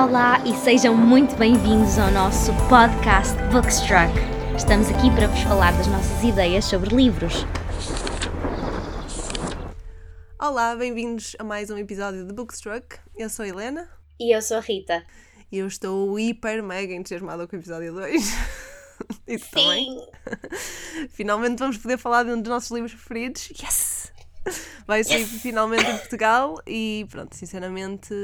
Olá e sejam muito bem-vindos ao nosso podcast Bookstruck. Estamos aqui para vos falar das nossas ideias sobre livros. Olá, bem-vindos a mais um episódio de Bookstruck. Eu sou a Helena E eu sou a Rita. e eu estou hiper mega entusiasmada com o episódio 2. Isso também. Finalmente vamos poder falar de um dos nossos livros preferidos. Yes! Vai sair finalmente em Portugal e pronto, sinceramente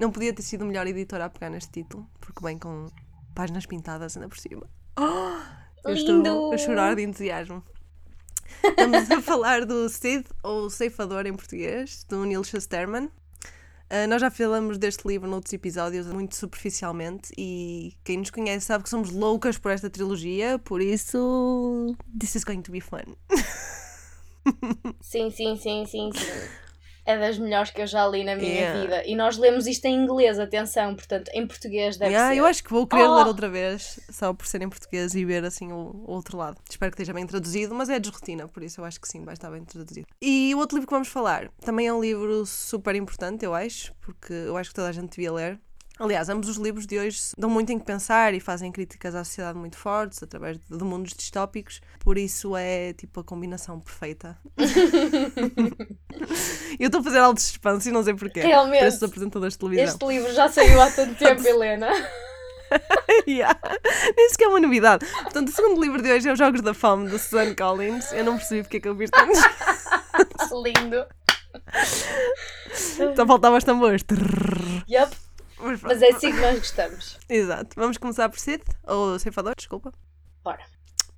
não podia ter sido melhor editora a pegar neste título, porque vem com páginas pintadas ainda por cima. Eu estou a chorar de entusiasmo. Estamos a falar do Cid, ou Ceifador em português, do Neil Schusterman. Uh, nós já falamos deste livro noutros episódios, muito superficialmente, e quem nos conhece sabe que somos loucas por esta trilogia, por isso. This is going to be fun. Sim, sim, sim, sim, sim. É das melhores que eu já li na minha Yeah. vida. E nós lemos isto em inglês, atenção, portanto, em português deve Yeah, ser. eu acho que vou querer Oh! ler outra vez, só por ser em português e ver assim o, o outro lado. Espero que esteja bem traduzido, mas é de rotina, por isso eu acho que sim, vai estar bem traduzido. E o outro livro que vamos falar também é um livro super importante, eu acho, porque eu acho que toda a gente devia ler. Aliás, ambos os livros de hoje dão muito em que pensar e fazem críticas à sociedade muito fortes, através de, de mundos distópicos, por isso é tipo a combinação perfeita. eu estou a fazer alto suspense e não sei porquê. Realmente. Apresentadores de televisão. Este livro já saiu há tanto tempo, Helena. Yeah. Nem sequer é uma novidade. Portanto, o segundo livro de hoje é Os Jogos da Fome, de Suzanne Collins. Eu não percebi porque é que eu vi tanto. Lindo. Só faltava os tambores. Trrr. Mas. Mas é assim que nós gostamos. Exato. Vamos começar por Sid, ou Ceifador, desculpa. Bora.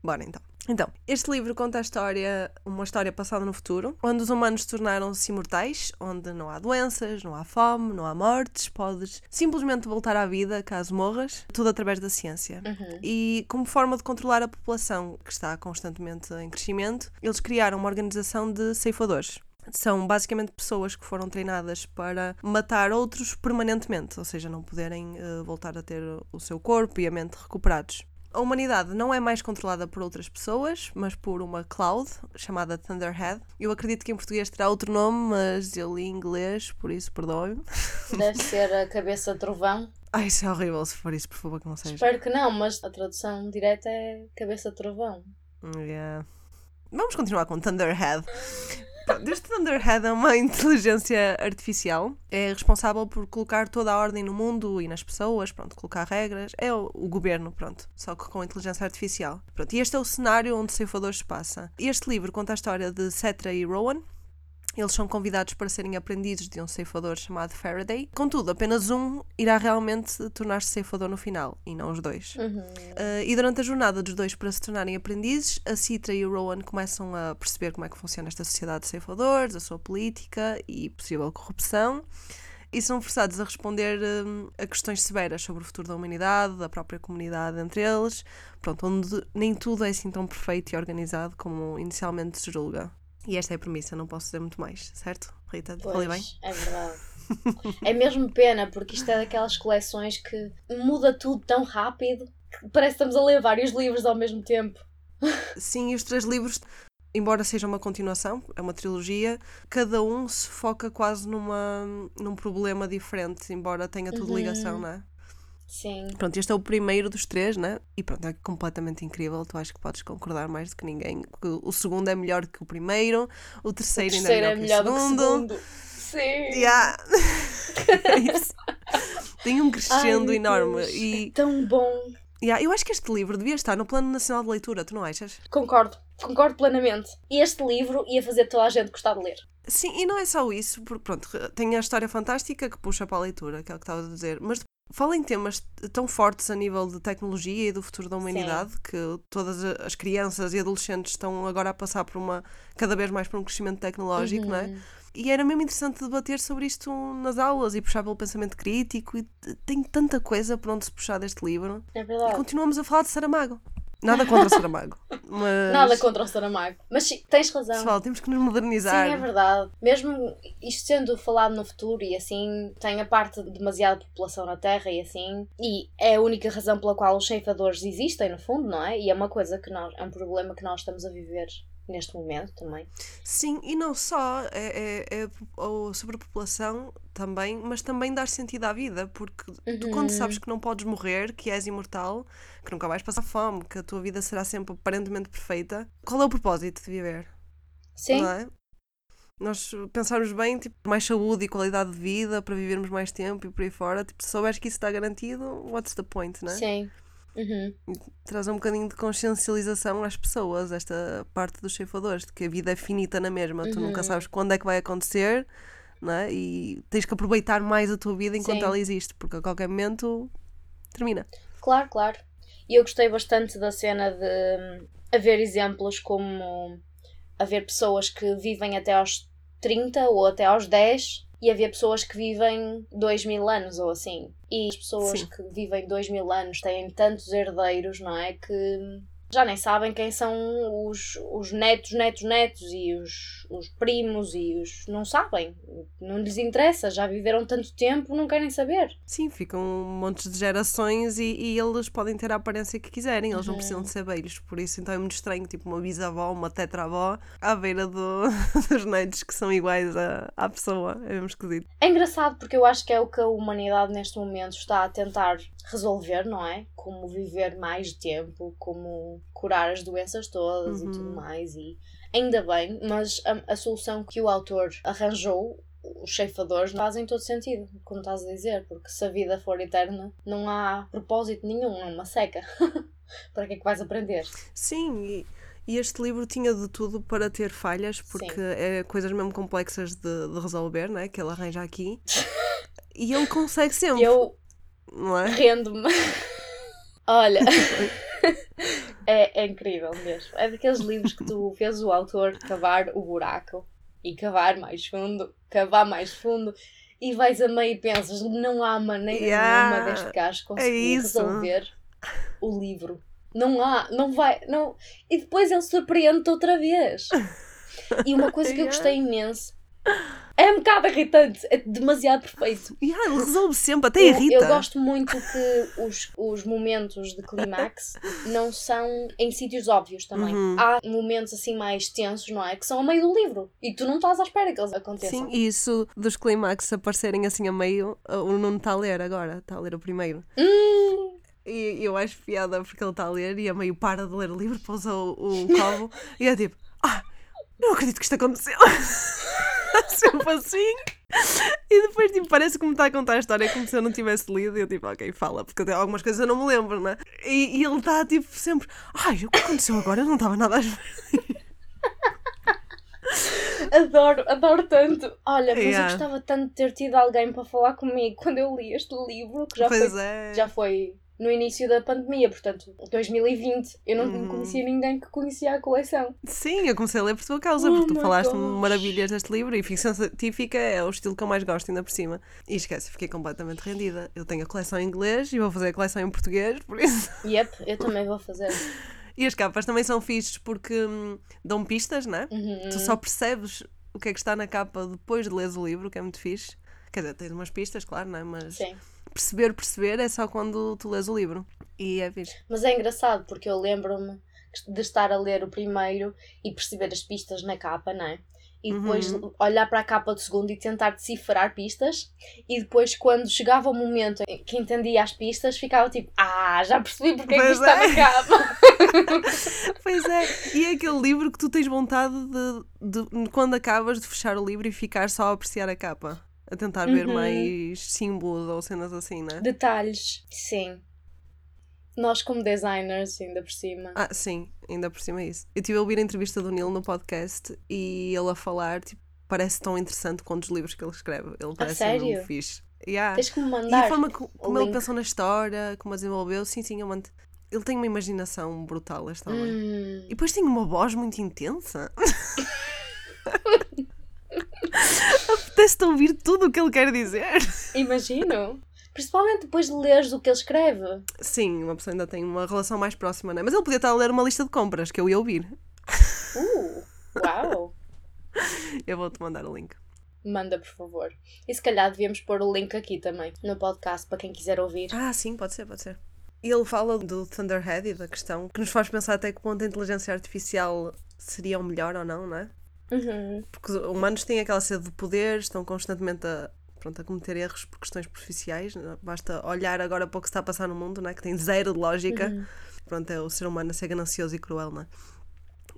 Bora então. Então, este livro conta a história, uma história passada no futuro, onde os humanos tornaram-se imortais, onde não há doenças, não há fome, não há mortes, podes simplesmente voltar à vida caso morras, tudo através da ciência. Uhum. E como forma de controlar a população, que está constantemente em crescimento, eles criaram uma organização de ceifadores. São basicamente pessoas que foram treinadas para matar outros permanentemente, ou seja, não poderem eh, voltar a ter o seu corpo e a mente recuperados. A humanidade não é mais controlada por outras pessoas, mas por uma cloud chamada Thunderhead. Eu acredito que em português terá outro nome, mas eu li em inglês, por isso perdoe-me. Deve ser a cabeça trovão. Ai, isso é horrível se for isso, por favor, que não seja. Espero que não, mas a tradução direta é cabeça trovão. Yeah. Vamos continuar com Thunderhead. Este Thunderhead é uma inteligência artificial. É responsável por colocar toda a ordem no mundo e nas pessoas, pronto, colocar regras. É o, o governo, pronto, só que com inteligência artificial. Pronto, e este é o cenário onde Ceifador se passa. Este livro conta a história de Cetra e Rowan. Eles são convidados para serem aprendizes de um ceifador chamado Faraday. Contudo, apenas um irá realmente tornar-se ceifador no final, e não os dois. Uhum. Uh, e durante a jornada dos dois para se tornarem aprendizes, a Citra e o Rowan começam a perceber como é que funciona esta sociedade de ceifadores, a sua política e possível corrupção, e são forçados a responder um, a questões severas sobre o futuro da humanidade, da própria comunidade entre eles, pronto, onde nem tudo é assim tão perfeito e organizado como inicialmente se julga. E esta é a premissa, não posso dizer muito mais, certo? Rita, falei bem? Pois, é verdade. é mesmo pena, porque isto é daquelas coleções que muda tudo tão rápido que parece que estamos a ler vários livros ao mesmo tempo. Sim, e os três livros, embora seja uma continuação, é uma trilogia, cada um se foca quase numa, num problema diferente, embora tenha tudo Uhum. ligação, não é? Sim. Pronto, este é o primeiro dos três, né? E pronto, é completamente incrível. Tu acho que podes concordar mais do que ninguém. que o segundo é melhor que o primeiro, o O terceiro, terceiro ainda é melhor, que o segundo. do que segundo. Sim. Yeah. É isso. Tem um crescendo Ai, enorme. Deus, E É tão bom. yeah, eu acho que este livro devia estar no Plano Nacional de Leitura, tu não achas? Concordo. Concordo plenamente. Este livro ia fazer toda a gente gostar de ler. Sim, e não é só isso, porque pronto, tem a história fantástica que puxa para a leitura, que é o que estava a dizer, mas fala em temas tão fortes a nível de tecnologia e do futuro da humanidade que todas as crianças e adolescentes estão agora a passar por uma cada vez mais por um crescimento tecnológico, não é? Uhum. E era mesmo interessante debater sobre isto nas aulas e puxar pelo pensamento crítico e tem tanta coisa por onde se puxar deste livro. É E verdade. continuamos a falar de Saramago. Nada contra Saramago, mas Nada contra o Saramago. Mas sim, tens razão. pessoal, temos que nos Sim, modernizar. é verdade. Mesmo isto sendo falado no futuro e assim, tem a parte de demasiada população na Terra e assim, e é a única razão pela qual os ceifadores existem, no fundo, não é? E é uma coisa que nós, é um problema que nós estamos a viver neste momento também. Sim, e não só é, é, é a sobrepopulação também, mas também dar sentido à vida, porque tu quando Uhum. sabes que não podes morrer, que és imortal, que nunca vais passar fome, que a tua vida será sempre aparentemente perfeita, qual é o propósito de viver? Sim, Não é? Nós pensarmos bem, tipo, mais saúde e qualidade de vida para vivermos mais tempo e por aí fora, tipo, se souberes que isso está garantido, what's the point, não é? sim. Uhum. Traz um bocadinho de consciencialização às pessoas, esta parte dos ceifadores, de que a vida é finita na mesma, tu nunca Uhum. sabes quando é que vai acontecer, não é? E tens que aproveitar mais a tua vida enquanto Sim. ela existe, porque a qualquer momento termina. Claro, claro. E eu gostei bastante da cena de hum, haver exemplos como haver pessoas que vivem até aos 30 ou até aos 10 e haver pessoas que vivem 2 mil anos ou assim. E as pessoas Sim. que vivem 2 mil anos têm tantos herdeiros, não é? Que já nem sabem quem são os, os netos, netos, netos e os, os primos e os. Não sabem. Não lhes interessa. Já viveram tanto tempo, não querem saber. Sim, ficam montes de gerações e, e eles podem ter a aparência que quiserem, eles não Uhum. precisam de ser velhos, por isso então é muito estranho, tipo uma bisavó, uma tetravó, à beira do, dos netos que são iguais à, à pessoa, é mesmo esquisito. É engraçado porque eu acho que é o que a humanidade neste momento está a tentar resolver, não é? Como viver mais tempo, como curar as doenças todas e Uhum. tudo mais. E ainda bem, mas a, a solução que o autor arranjou, os ceifadores, não fazem todo sentido, como estás a dizer, porque se a vida for eterna, não há propósito nenhum, é uma seca. Para que é que vais aprender? Sim, e, e este livro tinha de tudo para ter falhas, porque Sim. é coisas mesmo complexas de, de resolver, né? Que ele arranja aqui. E ele consegue sempre, Eu não é? rendo-me. Olha, é, é incrível mesmo. É daqueles livros que tu vês o autor cavar o buraco e cavar mais fundo, cavar mais fundo. E vais a meio e pensas, não há maneira Yeah, nenhuma deste gajo conseguir isso. resolver o livro. Não há, não vai, não. E depois ele surpreende-te outra vez. E uma coisa que eu gostei imenso é um bocado irritante, é demasiado perfeito. E ah, ele resolve sempre, até Eu, irrita. eu gosto muito que os, os momentos de clímax não são em sítios óbvios também. Uhum. Há momentos assim mais tensos, não é? Que são a meio do livro e tu não estás à espera que eles aconteçam. Sim, e isso dos clímax aparecerem assim a meio, o Nuno está a ler agora, está a ler o primeiro. Hum, E eu acho piada porque ele está a ler e a meio para de ler o livro, pousa o, o covo e é tipo, ah, não acredito que isto aconteceu. Sempre assim. E depois tipo, parece que me está a contar a história como se eu não tivesse lido. E eu tipo, ok, fala, porque tem algumas coisas eu não me lembro, né? E, e ele está tipo sempre, ai, o que aconteceu agora? Eu não estava nada a espera. adoro, adoro tanto. Olha, mas Yeah. eu gostava tanto de ter tido alguém para falar comigo quando eu li este livro, que já Pois foi, é. já foi no início da pandemia, portanto, 2020. Eu não Uhum. conhecia ninguém que conhecia a coleção. Sim, eu comecei a ler por tua causa, Oh porque tu falaste maravilhas deste livro e ficção científica é o estilo que eu mais gosto, ainda por cima. E esquece, fiquei completamente rendida. Eu tenho a coleção em inglês e vou fazer a coleção em português, por isso. Yep, eu também vou fazer. E as capas também são fixes porque hum, dão pistas, né? Uhum. Tu só percebes o que é que está na capa depois de leres o livro, que é muito fixe. Quer dizer, tens umas pistas, claro, não é? Mas Sim. Perceber, perceber é só quando tu lês o livro. E é fixe. Mas é engraçado porque eu lembro-me de estar a ler o primeiro e perceber as pistas na capa, não é? E depois Uhum. olhar para a capa do segundo e tentar decifrar pistas. E depois, quando chegava o momento em que entendia as pistas, ficava tipo: Ah, já percebi porque é que Pois isto está é. na capa. Pois é, e é aquele livro que tu tens vontade de, de- quando acabas de fechar o livro e ficar só a apreciar a capa. A tentar ver Uhum. mais símbolos ou cenas assim, né? Detalhes. Sim. Nós, como designers, ainda por cima. Ah, sim, ainda por cima é isso. Eu estive a ouvir a entrevista do Neil no podcast e ele a falar, tipo, parece tão interessante quanto os livros que ele escreve. Ele parece sério? muito fixe. Yeah. Tens que me E mandar. a forma co- como ele pensou na história, como a desenvolveu, sim, sim, eu mando. Ele tem uma imaginação brutal, homem. Hum. E depois tem uma voz muito intensa. Apetece-te ouvir tudo o que ele quer dizer. Imagino. Principalmente depois de leres o que ele escreve. Sim, uma pessoa ainda tem uma relação mais próxima, né? Mas ele podia estar a ler uma lista de compras que eu ia ouvir. Uh, uau! Eu vou-te mandar o link. Manda, por favor. E se calhar devíamos pôr o link aqui também, no podcast, para quem quiser ouvir. Ah, sim, pode ser, pode ser. E ele fala do Thunderhead e da questão que nos faz pensar até que ponto a inteligência artificial seria o melhor ou não, não é? Uhum. Porque os humanos têm aquela sede de poder, estão constantemente a, pronto, a cometer erros por questões é? Basta olhar agora para o que está a passar no mundo, não é? que tem zero de lógica. Uhum. Pronto, é o ser humano a ser ganancioso e cruel, não é?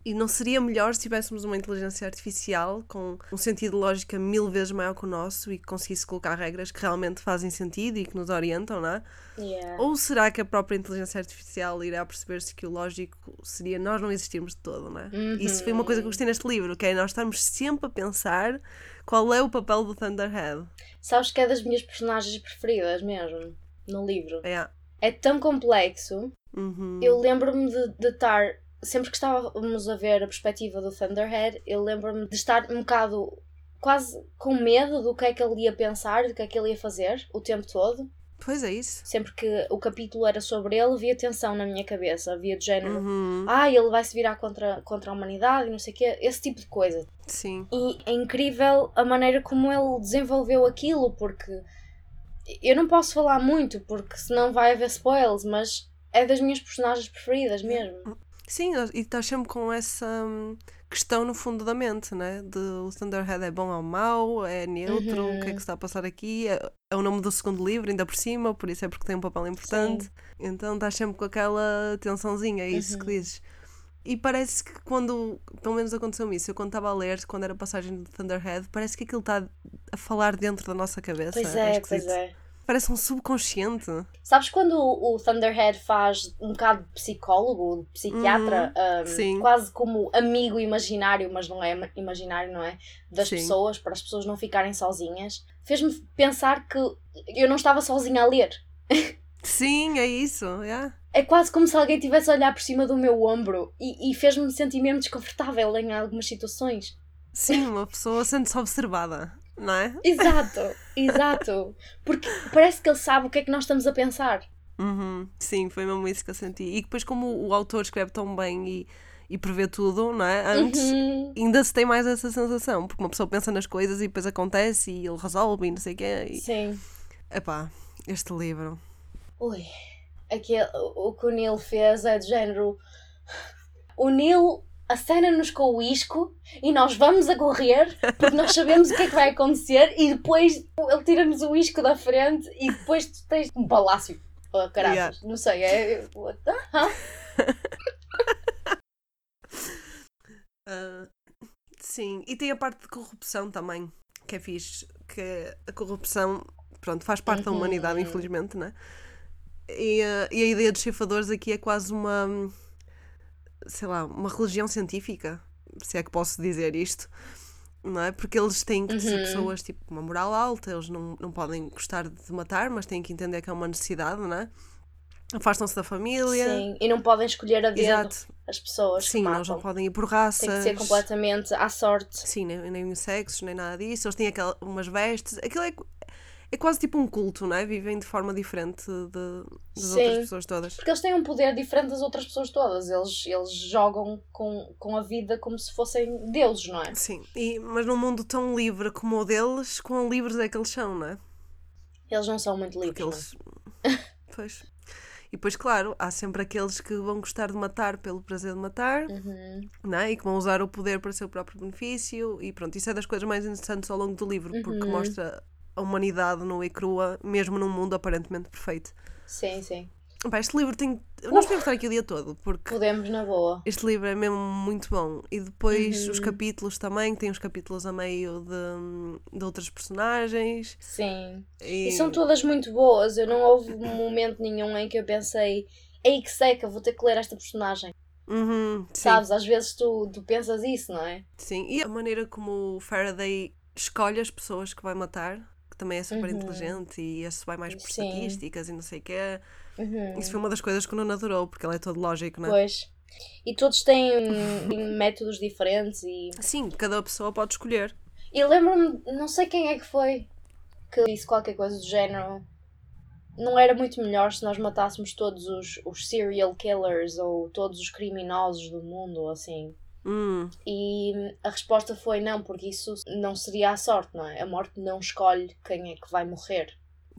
E não seria melhor se tivéssemos uma inteligência artificial com um sentido de lógica mil vezes maior que o nosso e que conseguisse colocar regras que realmente fazem sentido e que nos orientam, não é? Yeah. Ou será que a própria inteligência artificial irá perceber-se que o lógico seria nós não existirmos de todo, não é? Isso foi uma coisa que eu gostei neste livro, que é nós estarmos sempre a pensar qual é o papel do Thunderhead. Sabes que é das minhas personagens preferidas mesmo, no livro. É. É tão complexo. Uhum. Eu lembro-me de de estar. Sempre que estávamos a ver a perspectiva do Thunderhead, eu lembro-me de estar um bocado quase com medo do que é que ele ia pensar, do que é que ele ia fazer o tempo todo. Pois é isso. Sempre que o capítulo era sobre ele, havia tensão na minha cabeça, havia de género. Uhum. Ah, ele vai se virar contra, contra a humanidade e não sei o quê, esse tipo de coisa. Sim. E é incrível a maneira como ele desenvolveu aquilo, porque eu não posso falar muito, porque senão vai haver spoilers, mas é das minhas personagens preferidas mesmo. Sim, e estás sempre com essa hum, questão no fundo da mente, né? De o Thunderhead é bom ou mau, é neutro, o que é que se está a passar aqui? É, é o nome do segundo livro, ainda por cima, por isso é porque tem um papel importante. Então estás sempre com aquela tensãozinha, é isso que dizes. E parece que quando, pelo menos aconteceu-me isso, eu quando estava a ler, quando era a passagem do Thunderhead, parece que aquilo está a falar dentro da nossa cabeça. Pois é, pois esquisito. é. Parece um subconsciente. Sabes quando o, o Thunderhead faz um bocado de psicólogo, de psiquiatra, um, sim. quase como amigo imaginário, mas não é ima- imaginário, não é? Das Sim. pessoas, para as pessoas não ficarem sozinhas, fez-me pensar que eu não estava sozinha a ler. Sim, é isso. Yeah. É quase como se alguém tivesse a olhar por cima do meu ombro e, e fez-me sentir mesmo desconfortável em algumas situações. Sim, uma pessoa sente-se observada, não é? Exato, exato. Porque parece que ele sabe o que é que nós estamos a pensar. Uhum, Sim, foi mesmo isso que eu senti. E depois, como o autor escreve tão bem e, e prevê tudo, não é? Antes, Uhum. ainda se tem mais essa sensação, porque uma pessoa pensa nas coisas e depois acontece e ele resolve e não sei o quê. E... Sim. Epá, este livro. Ui, aquele, o, o que o Neil fez é de género. O Neil acena-nos com o isco e nós vamos a correr porque nós sabemos o que é que vai acontecer e depois ele tira-nos o isco da frente e depois tu tens um palácio. Oh, caraças, Yeah. não sei, é. what the- Ah, sim, e tem a parte de corrupção também, que é fixe. Que a corrupção, pronto, faz parte da Uhum. humanidade, infelizmente, não é? E, ah, e a ideia dos ceifadores aqui é quase uma, sei lá, uma religião científica, se é que posso dizer isto, não é? Porque eles têm que ser Uhum. pessoas, tipo, com uma moral alta, eles não, não podem gostar de matar, mas têm que entender que é uma necessidade, não é? Afastam-se da família. Sim, e não podem escolher a dedo Exato. as pessoas Sim, eles não podem ir por raças. Tem que ser completamente à sorte. Sim, nem, nem os sexos, nem nada disso. Eles têm aquela, umas vestes. Aquilo é, é quase tipo um culto, não é? Vivem de forma diferente de, das Sim. outras pessoas todas. Porque eles têm um poder diferente das outras pessoas todas. Eles, eles jogam com, com a vida como se fossem deuses, não é? Sim, e, mas num mundo tão livre como o deles, quão livres é que eles são, não é? Eles não são muito livres. eles. pois. E depois, claro, há sempre aqueles que vão gostar de matar pelo prazer de matar, não é? Uhum. não é? E que vão usar o poder para seu próprio benefício. E pronto, isso é das coisas mais interessantes ao longo do livro, porque Uhum. mostra a humanidade nua e crua, mesmo num mundo aparentemente perfeito. Sim, sim. Pá, este livro tem. Nós podemos estar aqui o dia todo, porque Podemos na boa. este livro é mesmo muito bom. E depois Uhum. os capítulos também, tem uns capítulos a meio de, de outras personagens. Sim. E, E são todas muito boas. Eu não houve momento nenhum em que eu pensei, ei que seca, vou ter que ler esta personagem. Uhum, Sabes? Às vezes tu, tu pensas isso, não é? sim. E a maneira como o Faraday escolhe as pessoas que vai matar, que também é super Uhum. inteligente e esse vai mais por Sim. estatísticas e não sei o quê. Uhum. Isso foi uma das coisas que o Nuno adorou, porque ele é todo lógico, não é? Pois. E todos têm hum, métodos diferentes e Sim, cada pessoa pode escolher. E lembro-me, não sei quem é que foi que disse qualquer coisa do género. Não era muito melhor se nós matássemos todos os, os serial killers ou todos os criminosos do mundo, ou assim. Hum, E a resposta foi não, porque isso não seria a sorte, não é? A morte não escolhe quem é que vai morrer.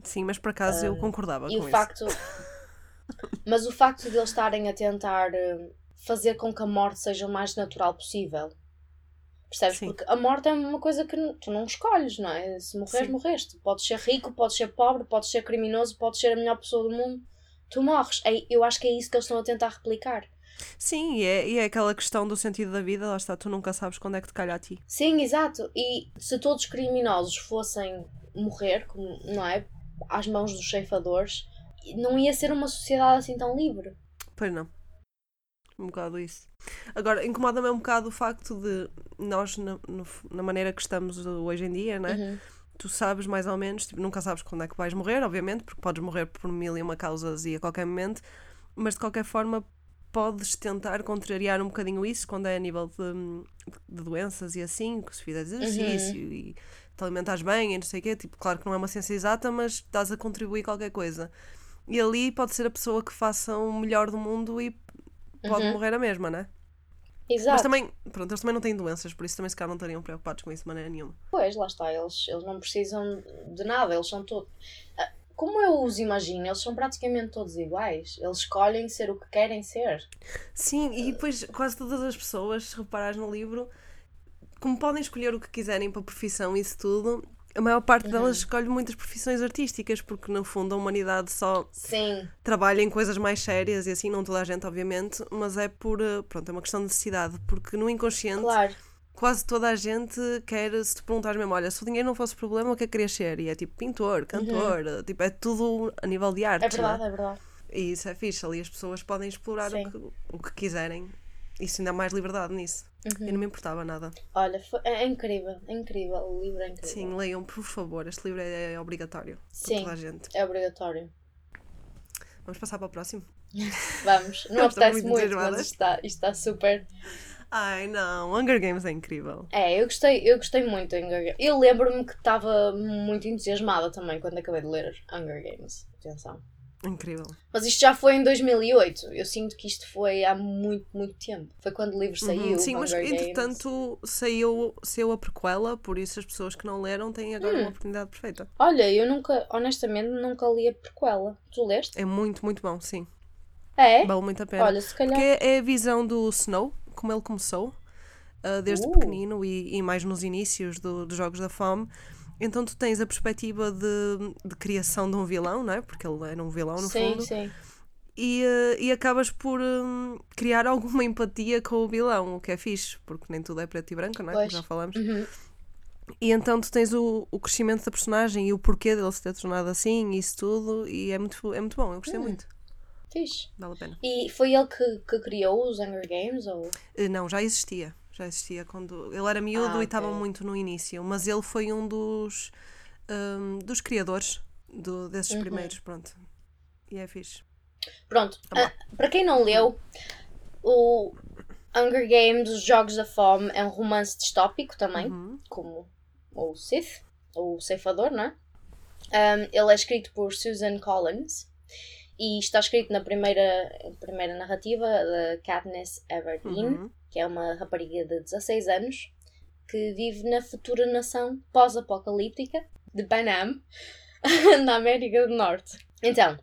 sim, mas por acaso eu concordava Ah, E com o isso. facto. Mas o facto de eles estarem a tentar eh, fazer com que a morte seja o mais natural possível. Percebes? Sim. Porque a morte é uma coisa que tu não escolhes, não é? Se morres, Sim. morreste. Podes ser rico, podes ser pobre, podes ser criminoso, podes ser a melhor pessoa do mundo. Tu morres. É- Eu acho que é isso que eles estão a tentar replicar. Sim, e é, e é aquela questão do sentido da vida, lá está, tu nunca sabes quando é que te calha a ti. Sim, exato. E se todos os criminosos fossem morrer, como, não é? Às mãos dos ceifadores, não ia ser uma sociedade assim tão livre. Pois não. Um bocado isso. Agora, incomoda-me um bocado o facto de nós, na, no- na maneira que estamos hoje em dia, né? Uhum. Tu sabes mais ou menos, tipo, nunca sabes quando é que vais morrer, obviamente, porque podes morrer por mil e uma causas e a qualquer momento, mas de qualquer forma podes tentar contrariar um bocadinho isso quando é a nível de, de doenças e assim, que se fizeres exercício e te alimentares bem e não sei o quê, tipo, claro que não é uma ciência exata, mas estás a contribuir qualquer coisa. E ali pode ser a pessoa que faça o melhor do mundo e pode Uhum. morrer a mesma, né? Mas Exato. também, pronto, eles também não têm doenças, por isso também se calhar não estariam preocupados com isso de maneira nenhuma. Pois, lá está, eles, eles não precisam de nada, eles são todos. Como eu os imagino, eles são praticamente todos iguais. Eles escolhem ser o que querem ser. Sim, e depois quase todas as pessoas, se reparares no livro, como podem escolher o que quiserem para a profissão e isso tudo, a maior parte delas escolhe muitas profissões artísticas, porque no fundo a humanidade só Sim, trabalha em coisas mais sérias e assim, não toda a gente, obviamente, mas é por, eh, pronto, é uma questão de necessidade, porque no inconsciente claro. Quase toda a gente quer, se te perguntares mesmo, olha, se o dinheiro não fosse problema, o que é que querias ser? E é tipo pintor, cantor, eh, tipo, é tudo a nível de arte. É verdade, é verdade. E isso é fixe, ali as pessoas podem explorar Sim. o que, o que quiserem. Isso ainda há mais liberdade nisso. Uhum. Eu não me importava nada. Olha, foi- é, é incrível, é incrível. O livro é incrível. Sim, leiam, por favor. Este livro é, é obrigatório para Sim. toda a gente. É obrigatório. Vamos passar para o próximo? Vamos. Não apetece muito muito, mas está, isto está super. Ai não, Hunger Games é incrível. É, eu gostei, eu gostei muito de Hunger Games. Eu lembro-me que estava muito entusiasmada também quando acabei de ler Hunger Games. Atenção. Incrível. Mas isto já foi em 2008. Eu sinto que isto foi há muito, muito tempo. Foi quando o livro saiu. Uhum. Sim, mas Hunger Games. entretanto saiu, saiu a prequela, por isso as pessoas que não leram têm agora Hum. uma oportunidade perfeita. Olha, eu nunca, honestamente, nunca li a prequela. Tu leste? É muito, muito bom, sim. É? Vale muito a pena. Olha, se calhar. Porque é a visão do Snow, como ele começou, uh, desde Uh. pequenino e, e mais nos inícios do- dos Jogos da Fome. Então tu tens a perspectiva de, de criação de um vilão, não é? Porque ele era um vilão no sim, fundo. sim. E, uh, e acabas por um, criar alguma empatia com o vilão, o que é fixe, porque nem tudo é preto e branco, não é? Como já falamos. Uhum. E então tu tens o, o crescimento da personagem e o porquê dele se ter tornado assim isso tudo, e é muito, é muito bom, eu Hum. gostei muito, Fixe. vale a pena. E foi ele que, que criou os Hunger Games? Ou... Eh, Não, já existia. Já existia quando. Ele era miúdo Ah, e estava muito no início, mas ele foi um dos, hum, dos criadores do, desses Uhum. primeiros, pronto. E é fixe. Pronto, ah, para quem não leu, o Hunger Games, Os Jogos da Fome, é um romance distópico também, Uhum. como o Sith, o ceifador, não é? Um, ele é escrito por Susan Collins e está escrito na primeira, primeira narrativa da Katniss Everdeen, Uhum. que é uma rapariga de 16 anos que vive na futura nação pós-apocalíptica de Panam, na América do Norte. Então,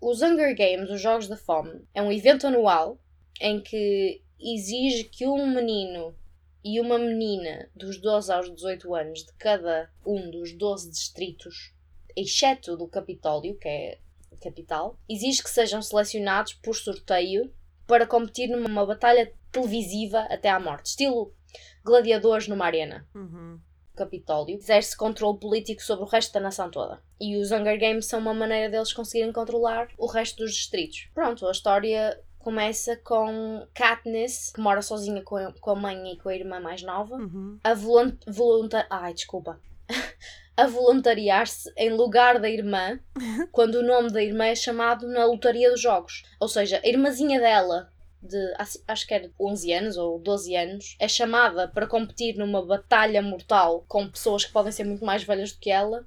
os Hunger Games, os Jogos da Fome, é um evento anual em que exige que um menino e uma menina dos 12 aos 18 anos de cada um dos 12 distritos, exceto do Capitólio, que é capital, exige que sejam selecionados por sorteio para competir numa batalha televisiva até à morte, estilo gladiadores numa arena. Uhum. Capitólio exerce controle político sobre o resto da nação toda. E os Hunger Games são uma maneira deles conseguirem controlar o resto dos distritos. Pronto, a história começa com Katniss, que mora sozinha com a, mãe e com a irmã mais nova, Uhum. a volunt volunta ai, desculpa. a voluntariar-se em lugar da irmã, quando o nome da irmã é chamado na lotaria dos jogos. Ou seja, a irmãzinha dela, de acho- acho que era 11 anos ou 12 anos, é chamada para competir numa batalha mortal com pessoas que podem ser muito mais velhas do que ela.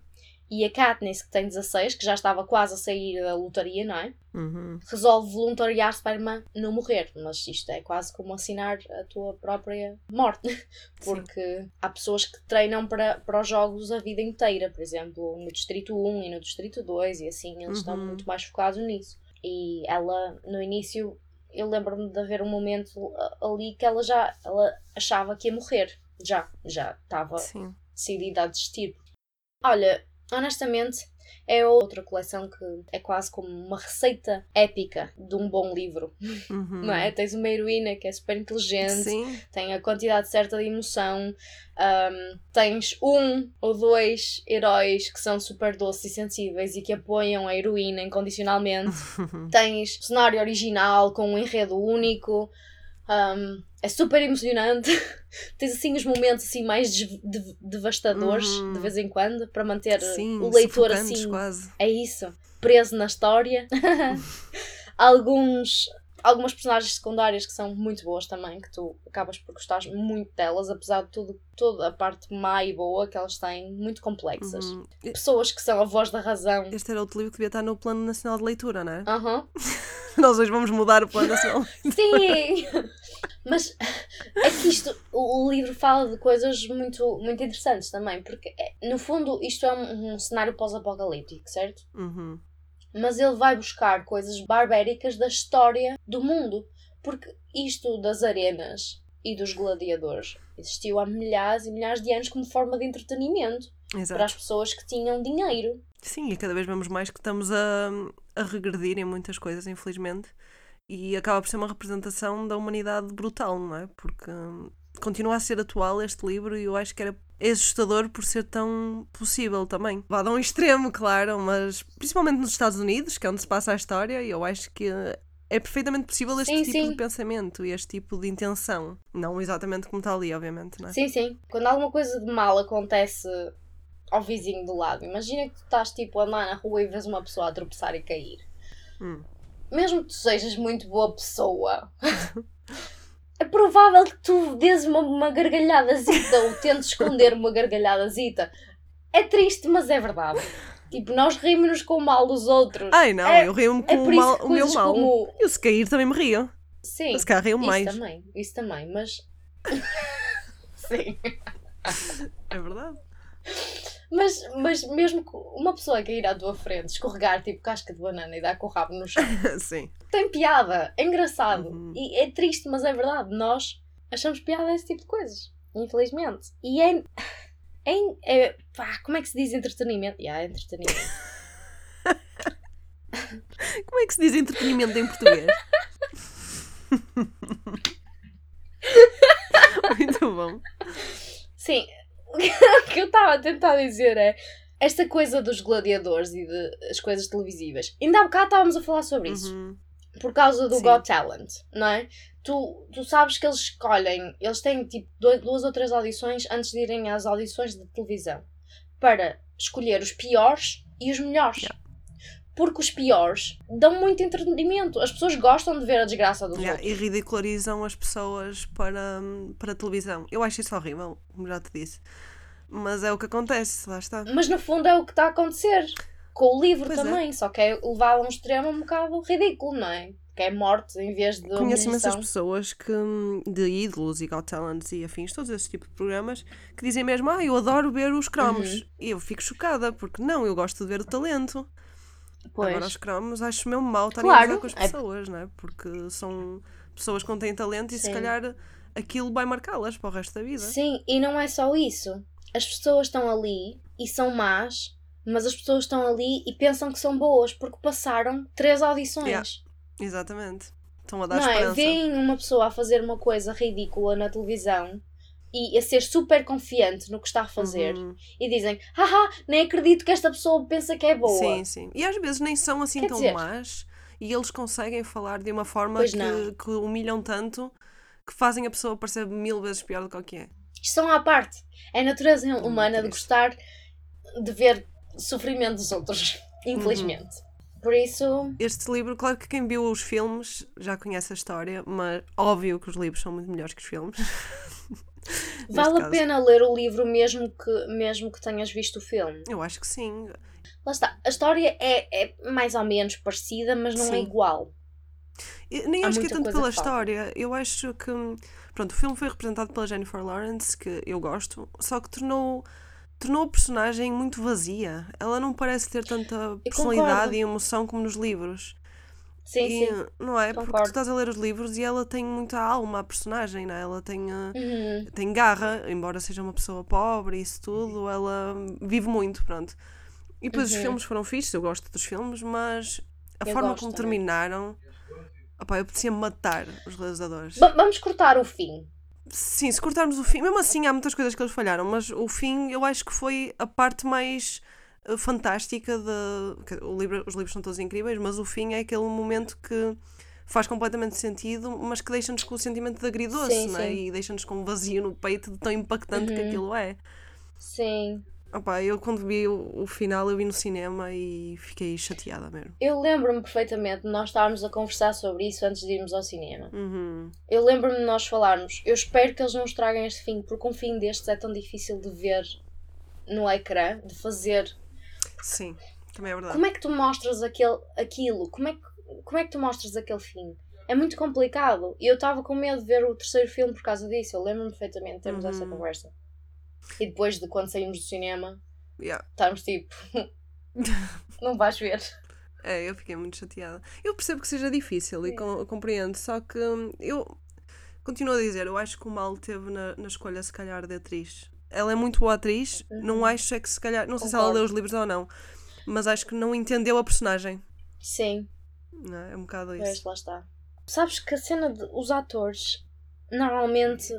E a Katniss, que tem 16, que já estava quase a sair da lotaria, não é? Uhum. resolve voluntariar-se para a irmã não morrer. Mas isto é quase como assinar a tua própria morte. Porque há pessoas que treinam para, para os jogos a vida inteira, por exemplo, no Distrito 1 e no Distrito 2, e assim eles estão Uhum. muito mais focados nisso. E ela, no início, eu lembro-me de haver um momento ali que ela já ela achava que ia morrer. Já, já estava decidida a desistir. Olha, honestamente, é outra coleção que é quase como uma receita épica de um bom livro. Uhum. Não é? Tens uma heroína que é super inteligente, Sim. tem a quantidade certa de emoção, um, tens um ou dois heróis que são super doces e sensíveis e que apoiam a heroína incondicionalmente, tens cenário original com um enredo único. Um, é super emocionante. Tens assim os momentos assim mais de devastadores uhum. de vez em quando para manter Sim, o leitor assim. Quase. É isso, preso na história. Alguns algumas personagens secundárias que são muito boas também, que tu acabas por gostar muito delas, apesar de tudo, toda a parte má e boa que elas têm, muito complexas. Uhum. Pessoas que são a voz da razão. Este era outro livro que devia estar no Plano Nacional de Leitura, não é? Aham. Uhum. Nós hoje vamos mudar o Plano Nacional. Sim! Mas é que isto, o, livro fala de coisas muito, muito interessantes também, porque é, no fundo isto é um, um cenário pós-apocalíptico, certo? Uhum. Mas ele vai buscar coisas barbéricas da história do mundo, porque isto das arenas e dos gladiadores existiu há milhares e milhares de anos como forma de entretenimento Exato. para as pessoas que tinham dinheiro. Sim, e cada vez vemos mais que estamos a, a regredir em muitas coisas, infelizmente e acaba por ser uma representação da humanidade brutal, não é? Porque continua a ser atual este livro e eu acho que era assustador por ser tão possível também. Vá a um extremo, claro, mas principalmente nos Estados Unidos, que é onde se passa a história, eu acho que é perfeitamente possível este sim, tipo sim. de pensamento e este tipo de intenção. Não exatamente como está ali, obviamente, não é? Sim, sim. Quando alguma coisa de mal acontece ao vizinho do lado, imagina que tu estás tipo a andar na rua e vês uma pessoa a tropeçar e cair. Hum mesmo que tu sejas muito boa pessoa, é provável que tu dês uma, uma gargalhadazita ou tentes esconder uma gargalhadazita. É triste, mas é verdade. Tipo, nós rimos-nos com o mal dos outros. Ai não, é, eu rio-me com é o, mal, o meu mal. Como... Eu se cair também me rio. Sim. Se calhar rio mais. Isso também, isso também, mas. Sim. É verdade. Mas, mas mesmo uma pessoa que ir à tua frente, escorregar tipo casca de banana e dar com o rabo no chão, tem piada, é engraçado. Uhum. E é triste, mas é verdade. Nós achamos piada a esse tipo de coisas, infelizmente. E é. é, é pá, como é que se diz entretenimento? Yeah, entretenimento. como é que se diz entretenimento em português? Muito bom. Sim, o que eu estava a tentar dizer é esta coisa dos gladiadores e das coisas televisivas. Ainda há bocado estávamos a falar sobre isso. Uhum. Por causa do Sim. Got Talent, não é? Tu, tu sabes que eles escolhem, eles têm tipo duas ou três audições antes de irem às audições de televisão para escolher os piores e os melhores. Yeah porque os piores dão muito entretenimento. As pessoas gostam de ver a desgraça dos yeah, outros. E ridicularizam as pessoas para, para a televisão. Eu acho isso horrível, como já te disse. Mas é o que acontece, lá está. Mas no fundo é o que está a acontecer. Com o livro pois é. também, é. só que é levado a um extremo um bocado ridículo, não é? Que é morte em vez de. Conheço imensas pessoas que, de ídolos e Got Talents e afins, todos esses tipos de programas, que dizem mesmo: Ah, eu adoro ver os cromos. Uhum. E eu fico chocada, porque não, eu gosto de ver o talento. Pois. Agora os cromos acho mesmo mal estarem claro. a com as é pessoas, é... não é? Porque são pessoas que têm talento e Sim. se calhar aquilo vai marcá-las para o resto da vida. Sim, e não é só isso. As pessoas estão ali e são más, mas as pessoas estão ali e pensam que são boas porque passaram três audições. Yeah. Exatamente. Estão a dar não é? esperança. É? Vêem uma pessoa a fazer uma coisa ridícula na televisão e a ser super confiante no que está a fazer uhum. e dizem, haha, nem acredito que esta pessoa pensa que é boa. Sim, sim. E às vezes nem são assim Quer tão dizer, más e eles conseguem falar de uma forma que, que, humilham tanto que fazem a pessoa parecer mil vezes pior do que é. Isto são à parte. É a natureza hum, humana de gostar de ver sofrimento dos outros, infelizmente. Uhum. Por isso. Este livro, claro que quem viu os filmes já conhece a história, mas óbvio que os livros são muito melhores que os filmes. Vale caso. a pena ler o livro mesmo que, mesmo que tenhas visto o filme? Eu acho que sim. Lá está. A história é, é mais ou menos parecida, mas não é sim. é igual. Eu, nem Há acho que é tanto pela história. Eu acho que. Pronto, o filme foi representado pela Jennifer Lawrence, que eu gosto, só que tornou tornou a personagem muito vazia. Ela não parece ter tanta personalidade e emoção como nos livros. Sim, E, sim. Não é? Porque Concordo. tu estás a ler os livros e ela tem muita alma, a personagem, não é? Ela tem, uh, Uhum. tem garra, embora seja uma pessoa pobre e isso tudo, ela vive muito, pronto. E depois os Uhum. filmes foram fixos, eu gosto dos filmes, mas a Eu forma gosto como também. terminaram. Opá, eu apetecia matar os realizadores. Va- vamos cortar o fim. Sim, se cortarmos o fim, mesmo assim há muitas coisas que eles falharam, mas o fim eu acho que foi a parte mais eh, fantástica de. que o livro- os livros são todos incríveis, mas o fim é aquele momento que faz completamente sentido, mas que deixa-nos com o sentimento de agridoce, Sim, não é? sim. E deixa-nos com um vazio no peito de tão impactante que Uhum. aquilo é. Sim. Opá, eu quando vi o, o final eu vi no cinema e fiquei chateada mesmo. Eu lembro-me perfeitamente de nós estarmos a conversar sobre isso antes de irmos ao cinema. Uhum. Eu lembro-me de nós falarmos. Eu espero que eles não estraguem este fim, porque um fim destes é tão difícil de ver no ecrã, de fazer. Sim, também é verdade. Como é que tu mostras aquele, aquilo? Como é, que, como é que tu mostras aquele fim? É muito complicado. E eu estava com medo de ver o terceiro filme por causa disso. Eu lembro-me perfeitamente de termos essa Uhum. conversa. E depois de quando saímos do cinema, Yeah. estávamos tipo. não vais ver. É, eu fiquei muito chateada. Eu percebo que seja difícil e com- compreendo, só que hum, eu continuo a dizer, eu acho que o mal teve na, na escolha, se calhar, da atriz. Ela é muito boa atriz, não Uhum. acho é que se calhar, não sei se ela Concordo. leu os livros ou não, mas acho que não entendeu a personagem. Sim. Não é? é um bocado Pois, isso. lá está. Sabes que a cena de os atores, normalmente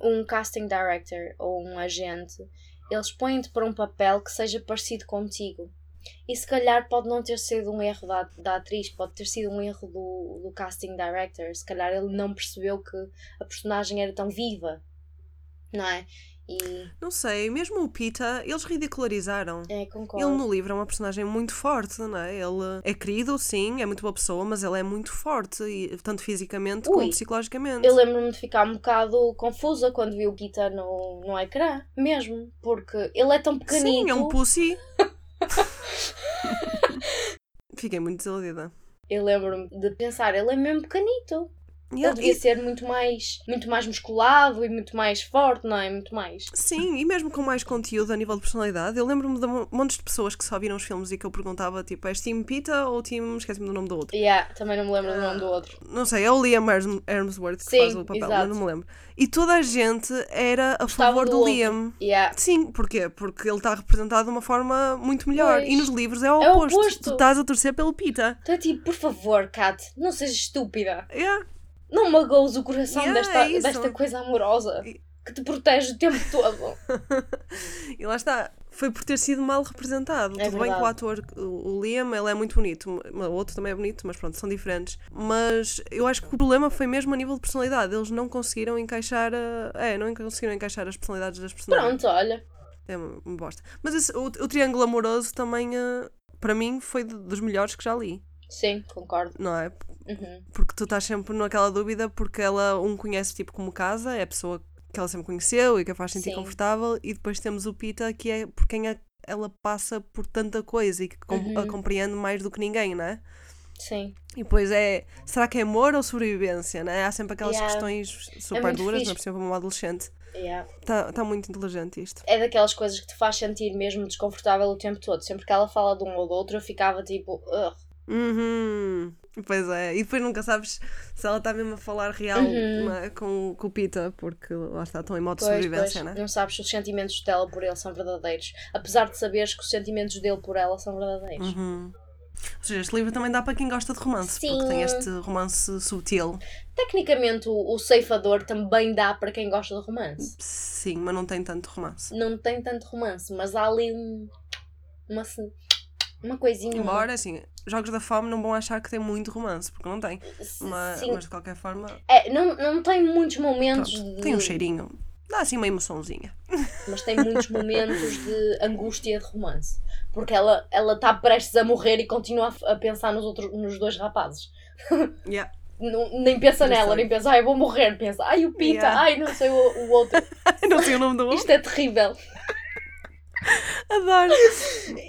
um casting director ou um agente, eles põem-te para um papel que seja parecido contigo. E se calhar pode não ter sido um erro da, da atriz, pode ter sido um erro do, do casting director. Se calhar ele não percebeu que a personagem era tão viva. Não é? E Não sei, mesmo o Pita, eles ridicularizaram. é, concordo. Ele no livro é uma personagem muito forte, não é? Ele é querido, sim, é muito boa pessoa, mas ele é muito forte, e, tanto fisicamente Ui, como psicologicamente. Eu lembro-me de ficar um bocado confusa quando vi o Pita no, no ecrã, mesmo, porque ele é tão pequenito. Sim, é um pussy. Fiquei muito desiludida. Eu lembro-me de pensar, ele é mesmo pequenito. Ele devia e- ser muito mais, muito mais musculado e muito mais forte, não é? Muito mais. Sim, e mesmo com mais conteúdo a nível de personalidade, eu lembro-me de um monte de pessoas que só viram os filmes e que eu perguntava, tipo, és Team Pita ou Team. esqueci-me do nome do outro. Yeah, também não me lembro do nome do outro. Não sei, é o Liam Hemsworth que Sim, faz o papel, exato. mas não me lembro. E toda a gente era a Gostava favor do do. Liam. Yeah. Sim, porquê? Porque ele está representado de uma forma muito melhor. Pois. E nos livros é o É oposto. oposto. Tu estás a torcer pelo Pita. Então é tipo, por favor, Kat, não sejas estúpida. Yeah. Não magoes o coração Yeah, desta, é desta coisa amorosa E- que te protege o tempo todo. E lá está. Foi por ter sido mal representado. É Tudo bem que o verdade. ator, o Liam, ele é muito bonito. O outro também é bonito, mas pronto, são diferentes. Mas eu acho que o problema foi mesmo a nível de personalidade. Eles não conseguiram encaixar. A... É, não conseguiram encaixar as personalidades das personagens. Pronto, olha. É uma, bosta. Mas esse- o, o Triângulo Amoroso também, eh, para mim, foi dos melhores que já li. Sim, concordo. Não é? Uhum. Porque tu estás sempre naquela dúvida, porque ela um conhece tipo como casa, é a pessoa que ela sempre conheceu e que a faz sentir Sim. confortável, e depois temos o Pita, que é por quem a- ela passa por tanta coisa e que com- Uhum. a compreende mais do que ninguém, não é? Sim. E depois é, será que é amor ou sobrevivência, não é? Há sempre aquelas Yeah. questões super muito duras, fixe. não é por exemplo uma adolescente. Yeah. Está tá muito inteligente isto. É daquelas coisas que te faz sentir mesmo desconfortável o tempo todo. Sempre que ela fala de um ou do outro, eu ficava tipo, "Ugh." Uhum. Pois é, e depois nunca sabes se ela está mesmo a falar real Uhum. é? com, com o Pita, porque lá está, estão em modo de Pois, sobrevivência, pois, não é? não sabes se os sentimentos dela por ele são verdadeiros. Apesar de saberes que os sentimentos dele por ela são verdadeiros. Uhum. Ou seja, este livro também dá para quem gosta de romance, porque Sim. tem este romance subtil. Tecnicamente, o, o ceifador também dá para quem gosta de romance. Sim, mas não tem tanto romance. Não tem tanto romance, mas há ali um, uma, uma coisinha. Embora, assim, Jogos da Fome não vão achar que tem muito romance, porque não tem. Mas, mas de qualquer forma, É, não, não tem muitos momentos pronto, de. tem um cheirinho. Dá assim uma emoçãozinha. mas tem muitos momentos de angústia de romance. Porque ela ela está prestes a morrer e continua a, a pensar nos, outros, nos dois rapazes. Yeah. Não- nem pensa Eu nela, sei. nem pensa, ai, eu vou morrer. Pensa, ai, o Pita, Yeah. ai, não sei o, o outro. não sei o nome do outro. Isto é terrível. Adoro.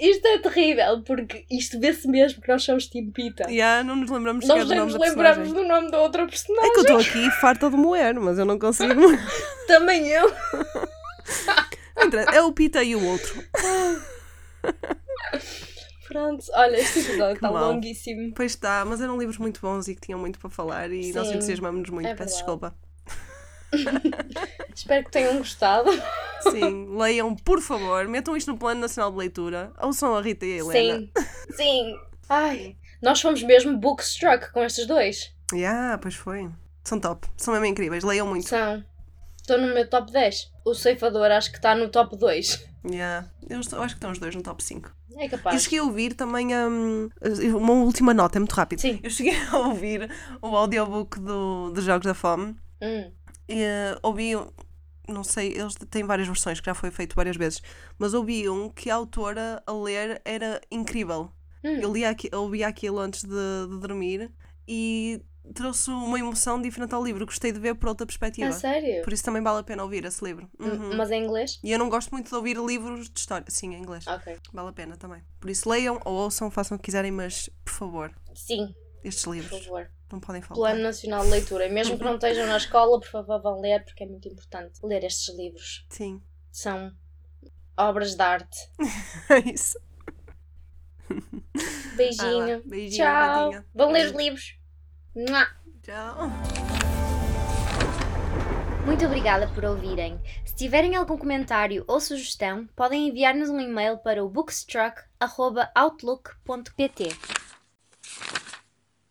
Isto é terrível, porque isto vê-se mesmo que nós somos Team Pita. Yeah, não nos lembramos Nós sequer do nome nos da lembramos personagem. do nome da outra personagem. É que eu estou aqui farta de moer, mas eu não consigo. Também eu. é o Pita e o outro. Pronto, olha, este episódio está longuíssimo. Pois está, mas eram livros muito bons e que tinham muito para falar e nós Sim, entusiasmamos-nos muito, é peço desculpa. Espero que tenham gostado. Sim, leiam, por favor, metam isto no Plano Nacional de Leitura, ouçam a Rita e a Helena. Sim, sim. Ai, nós fomos mesmo bookstruck com estes dois. Yeah, pois foi. São top, são mesmo incríveis, leiam muito. São. Estou no meu top 10. O ceifador acho que está no top 2. Yeah. Eu, estou- eu acho que estão os dois no top 5. É Eu capaz. cheguei a ouvir também hum, uma última nota, é muito rápido. Sim. Eu cheguei a ouvir o audiobook do, dos Jogos da Fome Hum, eh, ouvi, não sei, eles têm várias versões que já foi feito várias vezes, mas ouvi um que a autora a ler era incrível. hum. Eu, lia aqui, eu ouvia aquilo antes de, de dormir e trouxe uma emoção diferente ao livro. Gostei de ver por outra perspectiva. A sério? Por isso também vale a pena ouvir esse livro. Uhum. Mas em inglês? E eu não gosto muito de ouvir livros de história. Sim, em inglês. Ok. Vale a pena também. Por isso leiam ou ouçam, façam o que quiserem, mas por favor, Sim, estes por livros favor. Não podem faltar. Plano Nacional de Leitura. E mesmo que não estejam na escola, por favor, vão ler, porque é muito importante ler estes livros. Sim, São obras de arte. é isso. Beijinho. Ah beijinho, Tchau. Vão ler os livros. Mua. Tchau. Muito obrigada por ouvirem. Se tiverem algum comentário ou sugestão, podem enviar-nos um e-mail para o bookstruck.outlook.pt.